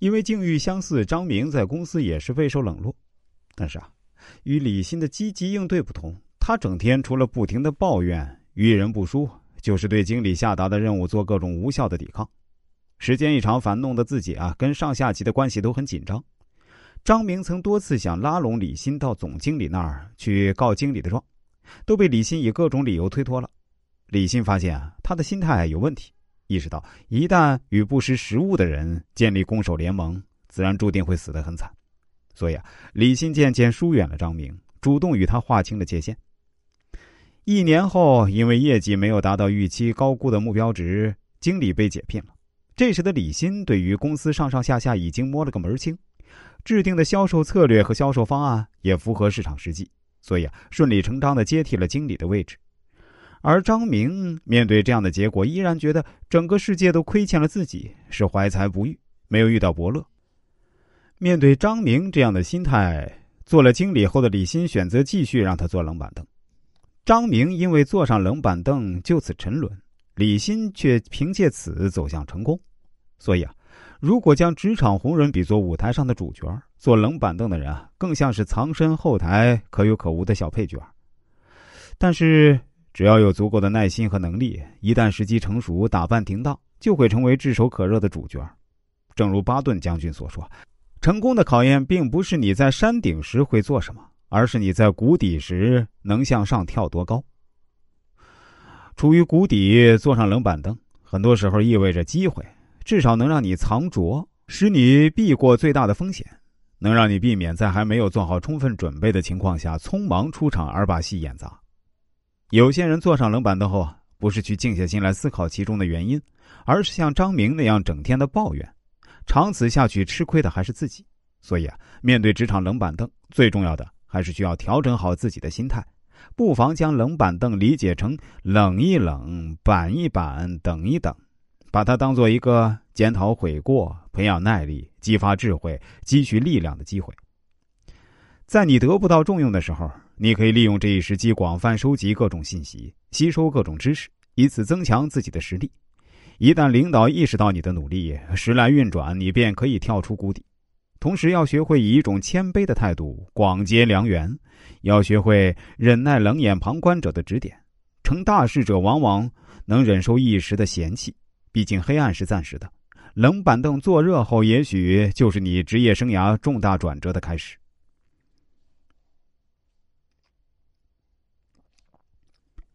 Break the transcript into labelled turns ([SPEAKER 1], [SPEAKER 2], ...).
[SPEAKER 1] 因为境遇相似，张明在公司也是备受冷落。但是啊，与李欣的积极应对不同，他整天除了不停的抱怨、遇人不淑，就是对经理下达的任务做各种无效的抵抗。时间一长，反弄得自己啊跟上下级的关系都很紧张。张明曾多次想拉拢李欣到总经理那儿去告经理的状，都被李欣以各种理由推脱了。李欣发现啊，他的心态有问题，意识到一旦与不识时务的人建立攻守联盟，自然注定会死得很惨。所以啊，李欣渐渐疏远了张明，主动与他划清了界限。一年后，因为业绩没有达到预期高估的目标值，经理被解聘了。这时的李欣对于公司上上下下已经摸了个门清。制定的销售策略和销售方案也符合市场实际，所以啊，顺理成章的接替了经理的位置。而张明面对这样的结果，依然觉得整个世界都亏欠了自己，是怀才不遇，没有遇到伯乐。面对张明这样的心态，做了经理后的李欣选择继续让他坐冷板凳。张明因为坐上冷板凳就此沉沦，李欣却凭借此走向成功。所以啊。如果将职场红人比作舞台上的主角，坐冷板凳的人啊，更像是藏身后台可有可无的小配角。但是，只要有足够的耐心和能力，一旦时机成熟，打扮停当，就会成为炙手可热的主角。正如巴顿将军所说：“成功的考验，并不是你在山顶时会做什么，而是你在谷底时能向上跳多高。”处于谷底，坐上冷板凳，很多时候意味着机会。至少能让你藏拙，使你避过最大的风险，能让你避免在还没有做好充分准备的情况下匆忙出场而把戏演砸。有些人坐上冷板凳后啊，不是去静下心来思考其中的原因，而是像张明那样整天的抱怨，长此下去吃亏的还是自己。所以啊，面对职场冷板凳，最重要的还是需要调整好自己的心态，不妨将冷板凳理解成冷一冷、板一板、等一等。把它当做一个检讨悔过、培养耐力、激发智慧、积蓄力量的机会。在你得不到重用的时候，你可以利用这一时机广泛收集各种信息，吸收各种知识，以此增强自己的实力。一旦领导意识到你的努力，时来运转，你便可以跳出谷底。同时，要学会以一种谦卑的态度广结良缘，要学会忍耐冷眼旁观者的指点。成大事者往往能忍受一时的嫌弃。毕竟黑暗是暂时的，冷板凳坐热后，也许就是你职业生涯重大转折的开始。